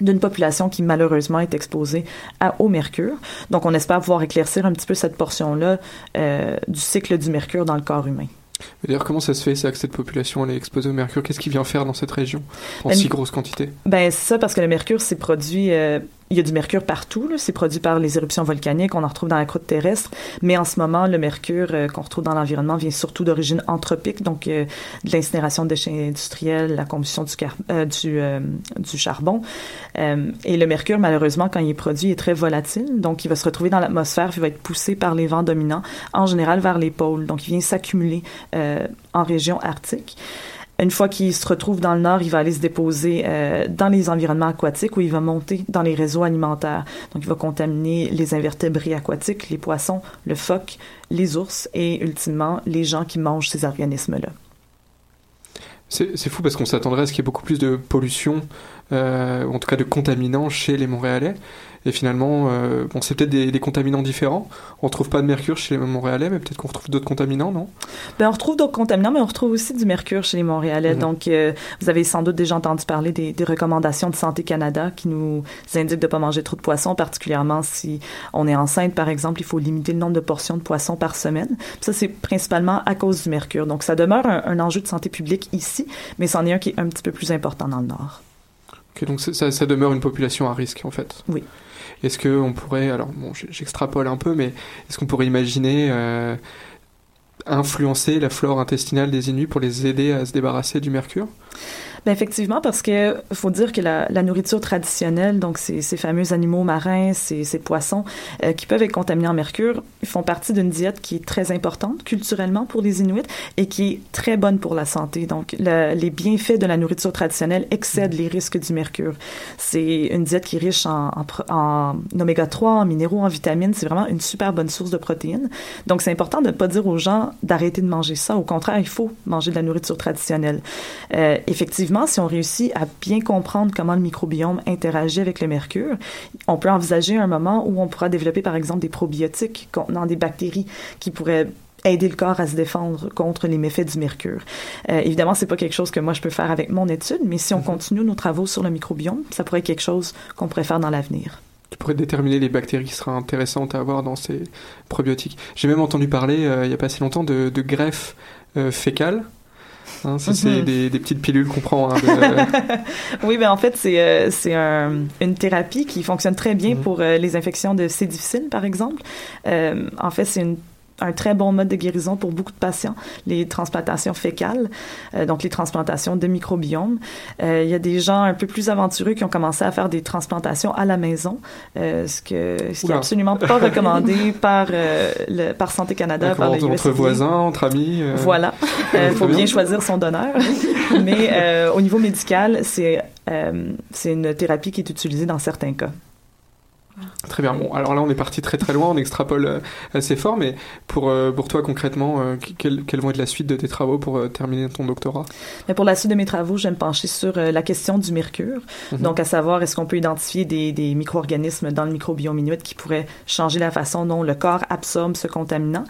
d'une population qui malheureusement est exposée à, au mercure. Donc on espère pouvoir éclaircir un petit peu cette portion-là euh, du cycle du mercure dans le corps humain. D'ailleurs, comment ça se fait ça que cette population elle est exposée au mercure? Qu'est-ce qui vient faire dans cette région en ben, si grosse quantité? Ben c'est ça parce que le mercure s'est produit euh, il y a du mercure partout. C'est produit par les éruptions volcaniques. On en retrouve dans la croûte terrestre. Mais en ce moment, le mercure euh, qu'on retrouve dans l'environnement vient surtout d'origine anthropique, donc euh, de l'incinération de déchets industriels, la combustion du, euh, charbon. Et le mercure, malheureusement, quand il est produit, est très volatile. Donc, il va se retrouver dans l'atmosphère, il va être poussé par les vents dominants, en général vers les pôles. Donc, il vient s'accumuler en région arctique. Une fois qu'il se retrouve dans le nord, il va aller se déposer euh, dans les environnements aquatiques où il va monter dans les réseaux alimentaires. Donc, il va contaminer les invertébrés aquatiques, les poissons, le phoque, les ours et, ultimement, les gens qui mangent ces organismes-là. C'est fou parce qu'on s'attendrait à ce qu'il y ait beaucoup plus de pollution euh, ou en tout cas de contaminants chez les Montréalais. Et finalement, euh, bon, c'est peut-être des, des contaminants différents. On retrouve pas de mercure chez les Montréalais, mais peut-être qu'on retrouve d'autres contaminants, non? Ben, on retrouve d'autres contaminants, mais on retrouve aussi du mercure chez les Montréalais. Mhm. Donc, euh, vous avez sans doute déjà entendu parler des, des recommandations de Santé Canada qui nous indiquent de ne pas manger trop de poissons, particulièrement si on est enceinte, par exemple. Il faut limiter le nombre de portions de poissons par semaine. Puis ça, c'est principalement à cause du mercure. Donc, ça demeure un, un enjeu de santé publique ici, mais c'en est un qui est un petit peu plus important dans le Nord. Ok, donc ça demeure une population à risque en fait. Oui. Est-ce qu'on pourrait, alors bon, j'extrapole un peu, mais est-ce qu'on pourrait imaginer euh, influencer la flore intestinale des Inuits pour les aider à se débarrasser du mercure? Ben effectivement, parce que faut dire que la, nourriture traditionnelle, donc ces, ces fameux animaux marins, ces, ces poissons euh, qui peuvent être contaminés en mercure, font partie d'une diète qui est très importante culturellement pour les Inuits et qui est très bonne pour la santé. Donc, le- les bienfaits de la nourriture traditionnelle excèdent les risques du mercure. C'est une diète qui est riche en, en, en oméga 3, en minéraux, en vitamines. C'est vraiment une super bonne source de protéines. Donc, c'est important de ne pas dire aux gens d'arrêter de manger ça. Au contraire, il faut manger de la nourriture traditionnelle. Euh, effectivement, si on réussit à bien comprendre comment le microbiome interagit avec le mercure, on peut envisager un moment où on pourra développer, par exemple, des probiotiques contenant des bactéries qui pourraient aider le corps à se défendre contre les méfaits du mercure. Euh, évidemment, c'est pas quelque chose que moi je peux faire avec mon étude, mais si on continue nos travaux sur le microbiome, ça pourrait être quelque chose qu'on pourrait faire dans l'avenir. Qui pourrait déterminer les bactéries qui seraient intéressantes à avoir dans ces probiotiques. J'ai même entendu parler, euh, il n'y a pas si longtemps, de, de greffe euh, fécale. Hein, ça, c'est Mhm. des, des petites pilules qu'on prend. hein, de- (laughs) oui, ben en fait, c'est euh, c'est un- une thérapie qui fonctionne très Mhm. bien pour euh, les infections de C. difficile, par exemple. Euh, en fait, c'est une un très bon mode de guérison pour beaucoup de patients, les transplantations fécales, euh, donc les transplantations de microbiome. Euh, il y a des gens un peu plus aventureux qui ont commencé à faire des transplantations à la maison, euh, ce, que, ce qui est Oula. absolument pas (laughs) recommandé par, euh, le, par Santé Canada, par le entre USDA. voisins, entre amis. euh, Voilà. Il (laughs) euh, faut bien choisir son donneur. Mais euh, au niveau médical, c'est euh, c'est une thérapie qui est utilisée dans certains cas. Très bien. Bon, alors là, on est parti très très loin, on extrapole euh, assez fort, mais pour, euh, pour toi concrètement, euh, quelles, quelles vont être la suite de tes travaux pour terminer ton doctorat? Mais pour la suite de mes travaux, je vais me pencher sur la question du mercure. Mhm. Donc, à savoir, est-ce qu'on peut identifier des, des micro-organismes dans le microbiome inuit qui pourraient changer la façon dont le corps absorbe ce contaminant?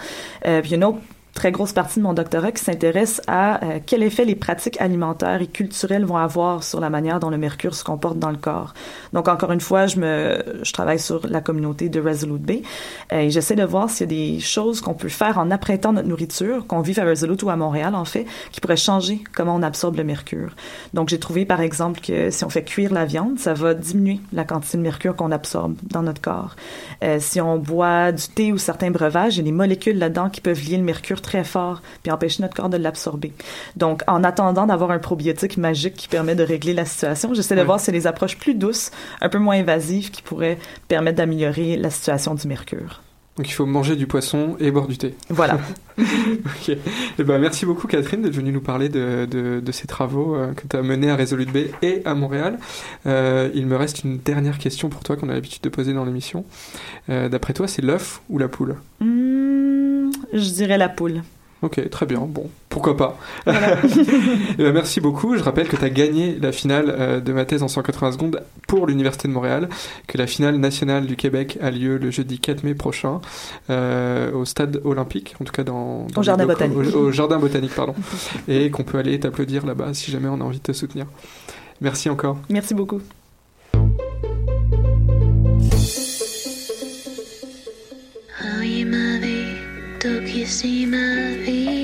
Euh, puis une autre très grosse partie de mon doctorat qui s'intéresse à euh, quel effet les pratiques alimentaires et culturelles vont avoir sur la manière dont le mercure se comporte dans le corps. Donc encore une fois, je me je travaille sur la communauté de Resolute Bay euh, et j'essaie de voir s'il y a des choses qu'on peut faire en apprêtant notre nourriture, qu'on vive à Resolute ou à Montréal en fait, qui pourraient changer comment on absorbe le mercure. Donc j'ai trouvé par exemple que si on fait cuire la viande, ça va diminuer la quantité de mercure qu'on absorbe dans notre corps. Euh, si on boit du thé ou certains breuvages, il y a des molécules là-dedans qui peuvent lier le mercure très fort puis empêcher notre corps de l'absorber. Donc, en attendant d'avoir un probiotique magique qui permet de régler la situation, j'essaie de voir si les approches plus douces, un peu moins invasives, qui pourraient permettre d'améliorer la situation du mercure. Donc il faut manger du poisson et boire du thé. Voilà. (laughs) ok. Eh ben, merci beaucoup Catherine d'être venue nous parler de, de, de ces travaux euh, que tu as menés à Resolute Bay et à Montréal. Euh, il me reste une dernière question pour toi qu'on a l'habitude de poser dans l'émission. Euh, D'après toi, c'est l'œuf ou la poule? Hmm, je dirais la poule. Ok, très bien. Bon, pourquoi pas. (laughs) Eh ben, merci beaucoup. Je rappelle que tu as gagné la finale euh, de ma thèse en 180 secondes pour l'Université de Montréal, que la finale nationale du Québec a lieu le jeudi 4 mai prochain euh, au stade olympique, en tout cas dans, dans Au jardin locaux- botanique. Au, au jardin botanique, pardon. (laughs) Et qu'on peut aller t'applaudir là-bas si jamais on a envie de te soutenir. Merci encore. Merci beaucoup. Visto que si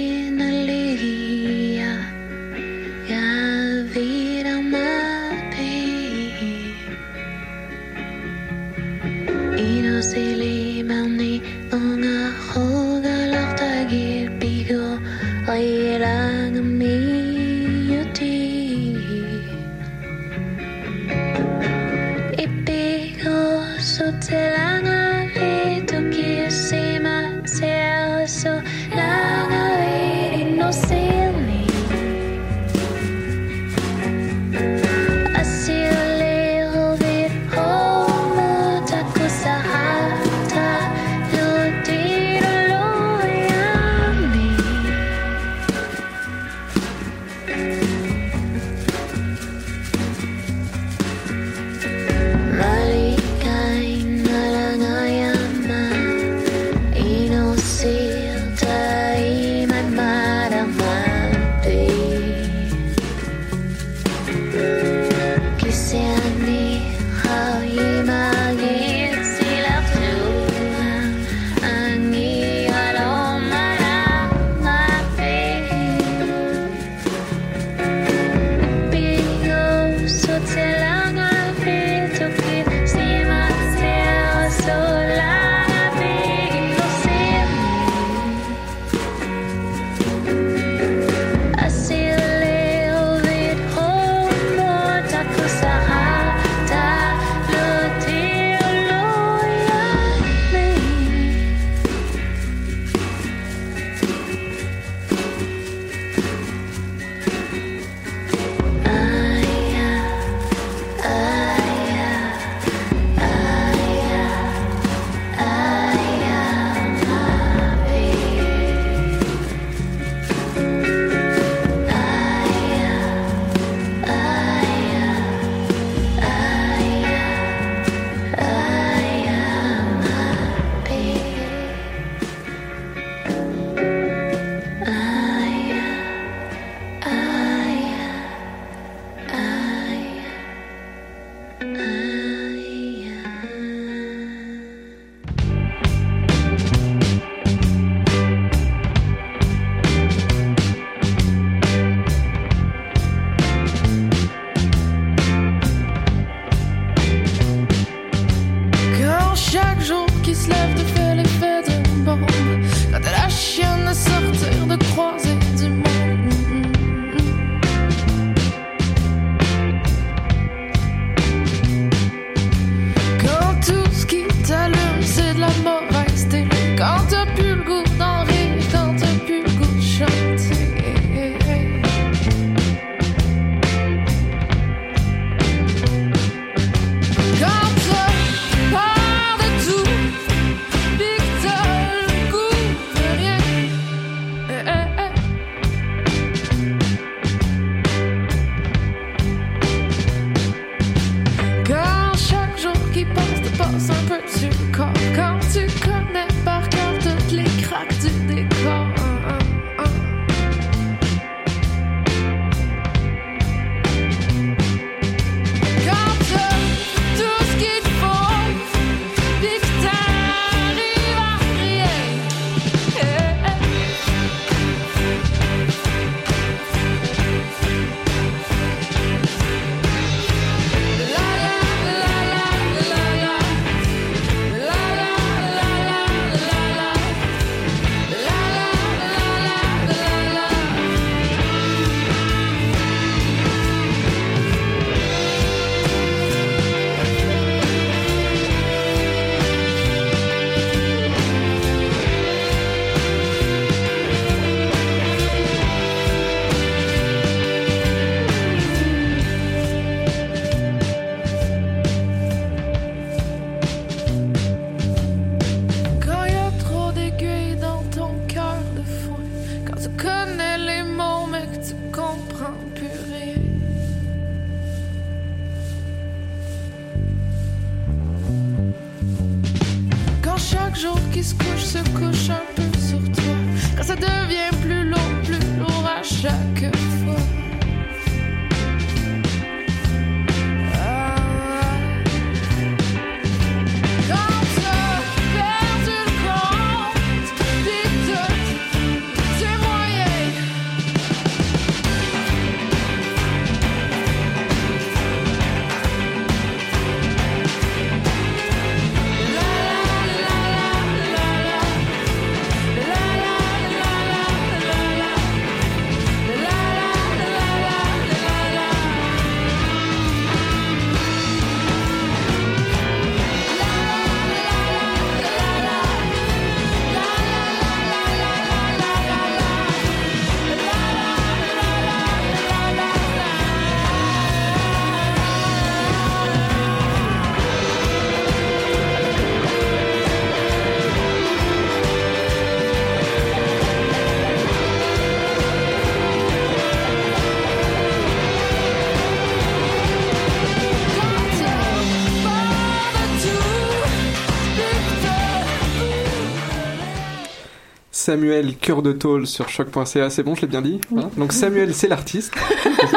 Samuel Cœur de Tôle sur choc.ca, c'est bon, je l'ai bien dit hein Donc Samuel, c'est l'artiste.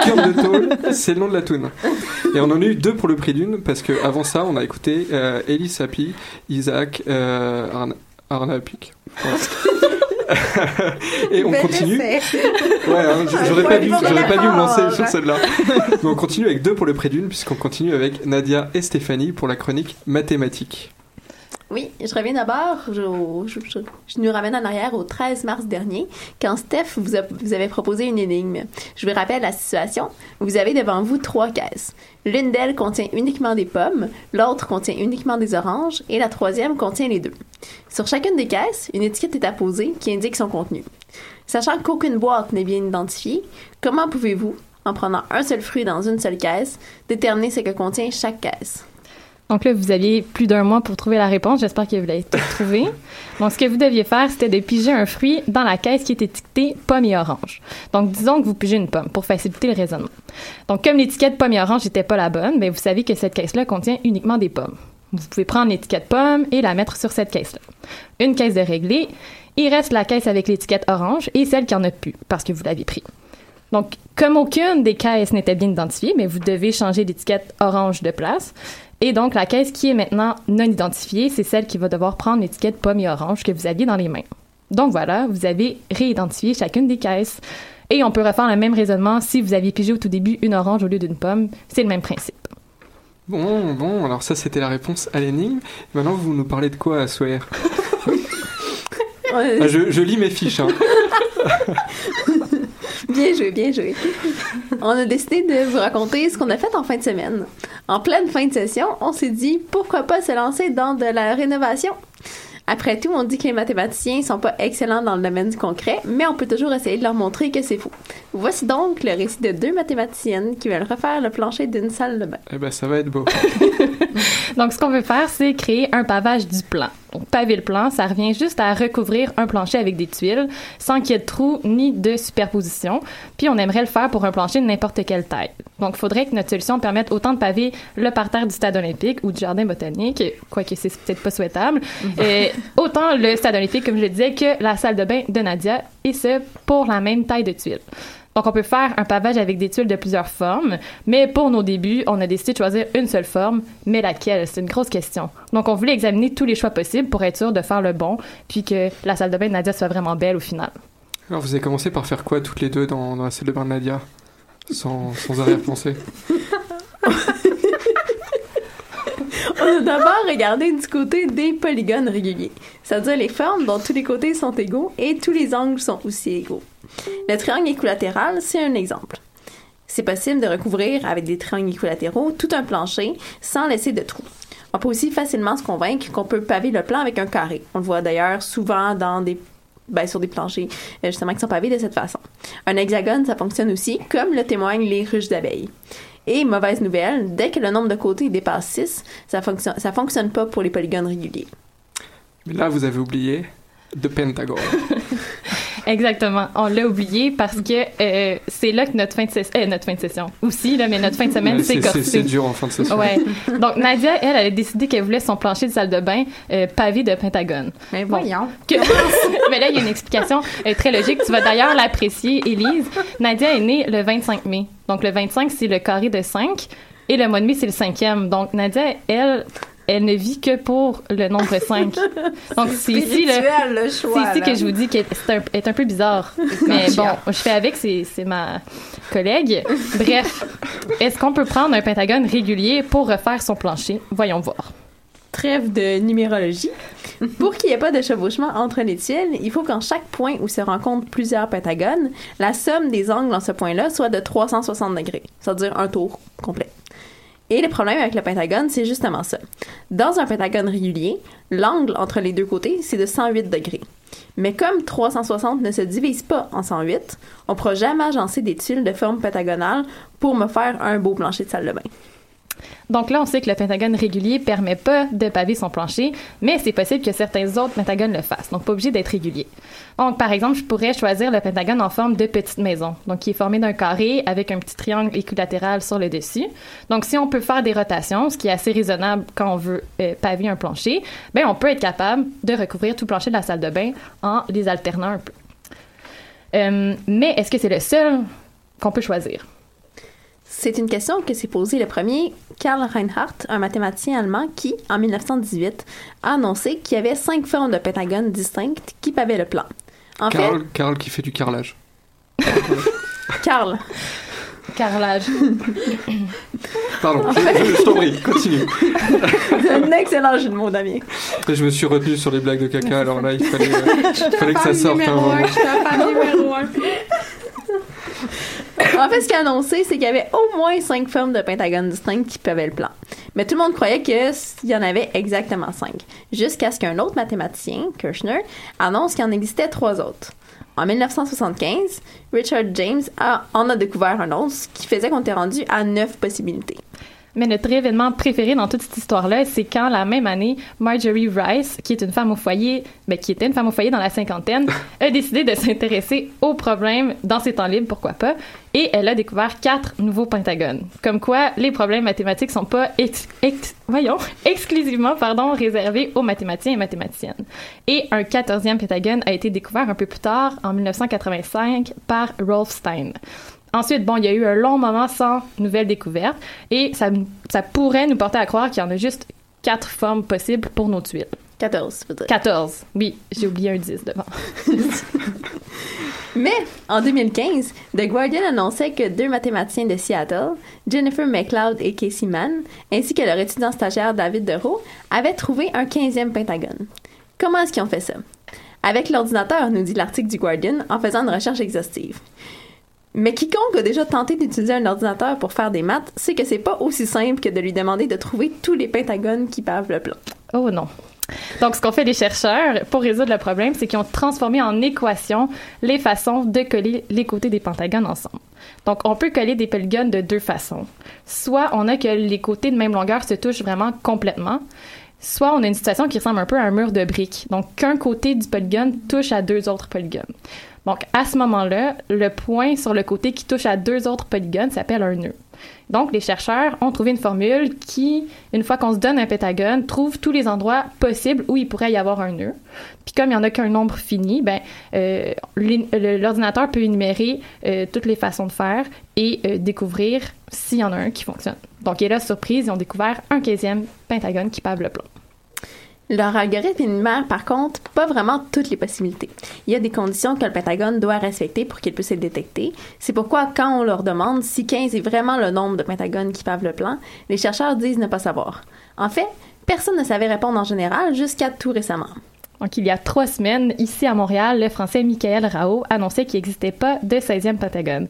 Cœur de Tôle, c'est le nom de la tune. Et on en a eu deux pour le prix d'une, parce que avant ça, on a écouté euh, Elie Sapi, Isaac euh, Arna-. Voilà. (laughs) Et on Bel continue. Ouais, hein, j- j'aurais pas dû, j'aurais pas dû me lancer sur celle-là. Mais on continue avec deux pour le prix d'une, puisqu'on continue avec Nadia et Stéphanie pour la chronique mathématiques. Oui, je reviens d'abord. Je, nous ramène en arrière au 13 mars dernier, quand Steph vous, vous avait proposé une énigme. Je vous rappelle la situation. Vous avez devant vous trois caisses. L'une d'elles contient uniquement des pommes, l'autre contient uniquement des oranges, et la troisième contient les deux. Sur chacune des caisses, une étiquette est apposée qui indique son contenu. Sachant qu'aucune boîte n'est bien identifiée, comment pouvez-vous, en prenant un seul fruit dans une seule caisse, déterminer ce que contient chaque caisse? Donc là, vous aviez plus d'un mois pour trouver la réponse. J'espère que vous l'avez tout trouvé. Donc, ce que vous deviez faire, c'était de piger un fruit dans la caisse qui est étiquetée pomme et orange. Donc, disons que vous pigez une pomme pour faciliter le raisonnement. Donc, comme l'étiquette pomme et orange n'était pas la bonne, ben, vous savez que cette caisse-là contient uniquement des pommes. Vous pouvez prendre l'étiquette pomme et la mettre sur cette caisse-là. Une caisse de réglé. Il reste la caisse avec l'étiquette orange et celle qui en a plus parce que vous l'avez pris. Donc, comme aucune des caisses n'était bien identifiée, mais vous devez changer l'étiquette orange de place. Et donc, la caisse qui est maintenant non identifiée, c'est celle qui va devoir prendre l'étiquette pomme et orange que vous aviez dans les mains. Donc voilà, vous avez réidentifié chacune des caisses. Et on peut refaire le même raisonnement si vous aviez pigé au tout début une orange au lieu d'une pomme. C'est le même principe. Bon, bon, alors ça c'était la réponse à l'énigme. Maintenant vous nous parlez de quoi à Sawyer? (laughs) Ah, je, je lis mes fiches. Hein. (laughs) Bien joué, bien joué. On a décidé de vous raconter ce qu'on a fait en fin de semaine. En pleine fin de session, on s'est dit pourquoi pas se lancer dans de la rénovation? Après tout, on dit que les mathématiciens sont pas excellents dans le domaine du concret, mais on peut toujours essayer de leur montrer que c'est faux. Voici donc le récit de deux mathématiciennes qui veulent refaire le plancher d'une salle de bain. Eh ben ça va être beau. (laughs) (laughs) Donc, ce qu'on veut faire, c'est créer un pavage du plan. Donc, paver le plan, ça revient juste à recouvrir un plancher avec des tuiles, sans qu'il y ait de trous ni de superposition. Puis, on aimerait le faire pour un plancher de n'importe quelle taille. Donc, il faudrait que notre solution permette autant de paver le parterre du stade olympique ou du jardin botanique, quoique c'est peut-être pas souhaitable, et autant le stade olympique, comme je le disais, que la salle de bain de Nadia, et ce, pour la même taille de tuiles. Donc, on peut faire un pavage avec des tuiles de plusieurs formes, mais pour nos débuts, on a décidé de choisir une seule forme, mais laquelle? C'est une grosse question. Donc, on voulait examiner tous les choix possibles pour être sûr de faire le bon, puis que la salle de bain de Nadia soit vraiment belle au final. Alors vous avez commencé par faire quoi toutes les deux dans, dans la salle de bain de Nadia? Sans, sans arrière-pensée (laughs) (laughs) D'abord regardé du côté des polygones réguliers, c'est-à-dire les formes dont tous les côtés sont égaux et tous les angles sont aussi égaux. Le triangle équilatéral, c'est un exemple. C'est possible de recouvrir avec des triangles équilatéraux tout un plancher sans laisser de trous. On peut aussi facilement se convaincre qu'on peut paver le plan avec un carré. On le voit d'ailleurs souvent dans des ben, sur des planchers euh, justement qui sont pavés de cette façon. Un hexagone, ça fonctionne aussi, comme le témoignent les ruches d'abeilles. Et mauvaise nouvelle, dès que le nombre de côtés dépasse 6, ça fonctionne, ça fonctionne pas pour les polygones réguliers. Mais là vous avez oublié de Pentagone. (laughs) Exactement. On l'a oublié parce que euh, c'est là que notre fin de session, euh, notre fin de session aussi là, mais notre fin de semaine c'est corsé. c'est- c'est dur en fin de session. Ouais. Donc Nadia, elle, elle a décidé qu'elle voulait son plancher de salle de bain euh, pavé de pentagone. Mais voyons. (laughs) Que- mais là, il y a une explication euh, très logique. Tu vas d'ailleurs l'apprécier, Élise. Nadia est née le 25 mai. Donc le 25, c'est le carré de 5 et le mois de mai, c'est le cinquième. Donc Nadia, elle, elle ne vit que pour le nombre 5. (laughs) Donc c'est ici, Spirituel, le choix, c'est ici que je vous dis qu'elle est un, est un peu bizarre. Mais bon, je fais avec, c'est ma collègue. Bref, est-ce qu'on peut prendre un pentagone régulier pour refaire son plancher? Voyons voir. Trêve de numérologie. Pour qu'il n'y ait pas de chevauchement entre les tuiles, il faut qu'en chaque point où se rencontrent plusieurs pentagones, la somme des angles dans ce point-là soit de 360 degrés, c'est-à-dire un tour complet. Et le problème avec le pentagone, c'est justement ça. Dans un pentagone régulier, l'angle entre les deux côtés, c'est de 108 degrés. Mais comme 360 ne se divise pas en 108, on ne pourra jamais agencer des tuiles de forme pentagonale pour me faire un beau plancher de salle de bain. Donc là, on sait que le pentagone régulier permet pas de paver son plancher, mais c'est possible que certains autres pentagones le fassent. Donc, pas obligé d'être régulier. Donc, par exemple, je pourrais choisir le pentagone en forme de petite maison. Donc, qui est formé d'un carré avec un petit triangle équilatéral sur le dessus. Donc, si on peut faire des rotations, ce qui est assez raisonnable quand on veut euh, paver un plancher, ben, on peut être capable de recouvrir tout le plancher de la salle de bain en les alternant un peu. Euh, mais est-ce que c'est le seul qu'on peut choisir? C'est une question que s'est posée le premier Karl Reinhardt, un mathématicien allemand qui, en 1918, a annoncé qu'il y avait cinq formes de pentagone distinctes qui pavaient le plan. En Carole, Carole qui fait du carrelage. fait, (laughs) Karl. Carrelage. (laughs) Pardon, je, je- je t'en prie, continue. (laughs) C'est un excellent jeu de mots, Damien. Je me suis retenu sur les blagues de caca, alors là, il fallait, euh, il fallait que ça sorte un moment. En fait, ce qu'il a annoncé, c'est qu'il y avait au moins cinq formes de pentagone distinctes qui pavaient le plan. Mais tout le monde croyait qu'il y en avait exactement cinq. Jusqu'à ce qu'un autre mathématicien, Kirchner, annonce qu'il en existait trois autres. En 1975, Richard James a, en a découvert un autre, ce qui faisait qu'on était rendu à neuf possibilités. Mais notre événement préféré dans toute cette histoire-là, c'est quand la même année, Marjorie Rice, qui est une femme au foyer, ben, qui était une femme au foyer dans la cinquantaine, a (laughs) décidé de s'intéresser aux problèmes dans ses temps libres, pourquoi pas, et elle a découvert quatre nouveaux pentagones. Comme quoi, les problèmes mathématiques sont pas ex- ex- voyons, (laughs) exclusivement pardon, réservés aux mathématiciens et mathématiciennes. Et un quatorzième pentagone a été découvert un peu plus tard, en 1985, par Rolf Stein. Ensuite, bon, il y a eu un long moment sans nouvelles découvertes et ça, ça pourrait nous porter à croire qu'il y en a juste quatre formes possibles pour nos tuiles. 14, peut-être. 14. Oui, j'ai oublié un 10 devant. (laughs) Mais en 2015, The Guardian annonçait que deux mathématiciens de Seattle, Jennifer McLeod et Casey Mann, ainsi que leur étudiant stagiaire David Deroux, avaient trouvé un 15e pentagone. Comment est-ce qu'ils ont fait ça? Avec l'ordinateur, nous dit l'article du Guardian, en faisant une recherche exhaustive. Mais quiconque a déjà tenté d'utiliser un ordinateur pour faire des maths sait que c'est pas aussi simple que de lui demander de trouver tous les pentagones qui pavent le plan. Oh non. Donc, ce qu'ont fait les chercheurs pour résoudre le problème, c'est qu'ils ont transformé en équation les façons de coller les côtés des pentagones ensemble. Donc, on peut coller des polygones de deux façons. Soit on a que les côtés de même longueur se touchent vraiment complètement, soit on a une situation qui ressemble un peu à un mur de briques. Donc, qu'un côté du polygone touche à deux autres polygones. Donc, à ce moment-là, le point sur le côté qui touche à deux autres polygones s'appelle un nœud. Donc, les chercheurs ont trouvé une formule qui, une fois qu'on se donne un pentagone, trouve tous les endroits possibles où il pourrait y avoir un nœud. Puis comme il n'y en a qu'un nombre fini, ben, euh, l'ordinateur peut énumérer euh, toutes les façons de faire et euh, découvrir s'il y en a un qui fonctionne. Donc, et là, surprise, ils ont découvert un 15e pentagone qui pave le plan. Leur algorithme énumère par contre pas vraiment toutes les possibilités. Il y a des conditions que le Pentagone doit respecter pour qu'il puisse être détecté. C'est pourquoi quand on leur demande si 15 est vraiment le nombre de pentagones qui pavent le plan, les chercheurs disent ne pas savoir. En fait, personne ne savait répondre en général jusqu'à tout récemment. Donc, il y a trois semaines, ici à Montréal, le français Michael Rao annonçait qu'il n'existait pas de 16e pentagone.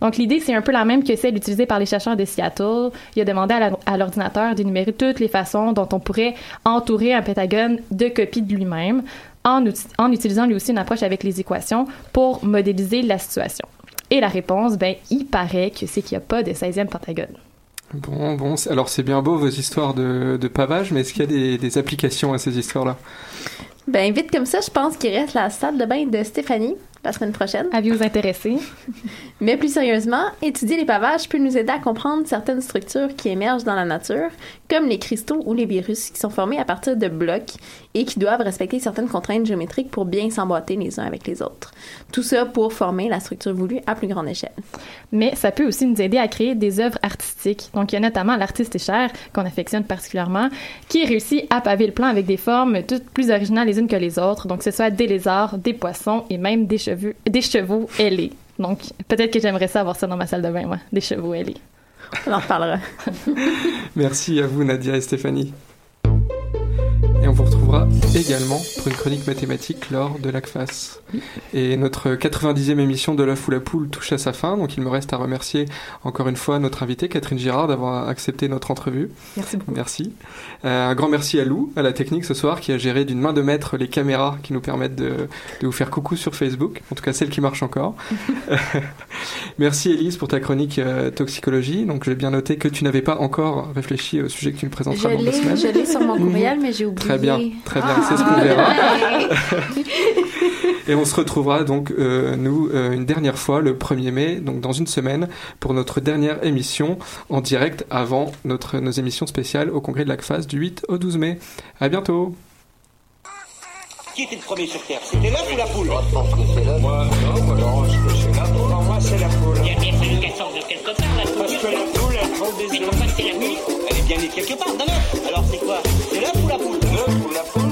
Donc, l'idée, c'est un peu la même que celle utilisée par les chercheurs de Seattle. Il a demandé à l'ordinateur d'énumérer toutes les façons dont on pourrait entourer un pentagone de copies de lui-même en, uti- en utilisant lui aussi une approche avec les équations pour modéliser la situation. Et la réponse, ben, il paraît que c'est qu'il n'y a pas de 16e pentagone. Bon, bon, alors c'est bien beau vos histoires de, pavage, mais est-ce qu'il y a des applications à ces histoires-là? Ben, vite comme ça, je pense qu'il reste la salle de bain de Stéphanie la semaine prochaine. Aviez-vous intéressé? (laughs) Mais plus sérieusement, étudier les pavages peut nous aider à comprendre certaines structures qui émergent dans la nature, comme les cristaux ou les virus qui sont formés à partir de blocs et qui doivent respecter certaines contraintes géométriques pour bien s'emboîter les uns avec les autres. Tout ça pour former la structure voulue à plus grande échelle. mais ça peut aussi nous aider à créer des œuvres artistiques. Donc, il y a notamment l'artiste cher, qu'on affectionne particulièrement, qui réussit à paver le plan avec des formes toutes plus originales les unes que les autres. Donc, que ce soit des lézards, des poissons et même des cheveux, des chevaux ailés. Donc, peut-être que j'aimerais ça avoir ça dans ma salle de bain, moi, des chevaux ailés. On en reparlera. (laughs) Merci à vous Nadia et Stéphanie. Et on vous retrouvera également pour une chronique mathématique lors de l'ACFAS. Et notre 90e émission de l'œuf ou la poule touche à sa fin, donc il me reste à remercier encore une fois notre invitée Catherine Girard d'avoir accepté notre entrevue. Merci beaucoup. Merci. Euh, un grand merci à Lou, à la technique ce soir, qui a géré d'une main de maître les caméras qui nous permettent de, de vous faire coucou sur Facebook, en tout cas celle qui marche encore. (laughs) merci Elise pour ta chronique euh, toxicologie. Donc j'ai bien noté que tu n'avais pas encore réfléchi au sujet que tu nous présenteras dans deux semaines. je l'ai sur mon (laughs) courriel, mais j'ai oublié. Très bien, très bien, c'est ce Ah, qu'on verra. ouais. (laughs) Et on se retrouvera donc, euh, nous, euh, une dernière fois le 1er mai, donc dans une semaine, pour notre dernière émission en direct avant notre, nos émissions spéciales au congrès de l'ACFAS du 8 au 12 mai. À bientôt Qui était le premier sur Terre? C'était l'œuf ou la poule? Je pense que c'est l'œuf. Moi, non, moi, non, je pense que c'est la poule. Non. Il y a bien fallu qu'elle sorte de quelque part, la poule. Parce que la poule, elle prend des Mais pourquoi c'est la nuit Elle est bien née quelque part d'un œuf. Alors c'est quoi? C'est l'œuf ou la poule? L'œuf ou la poule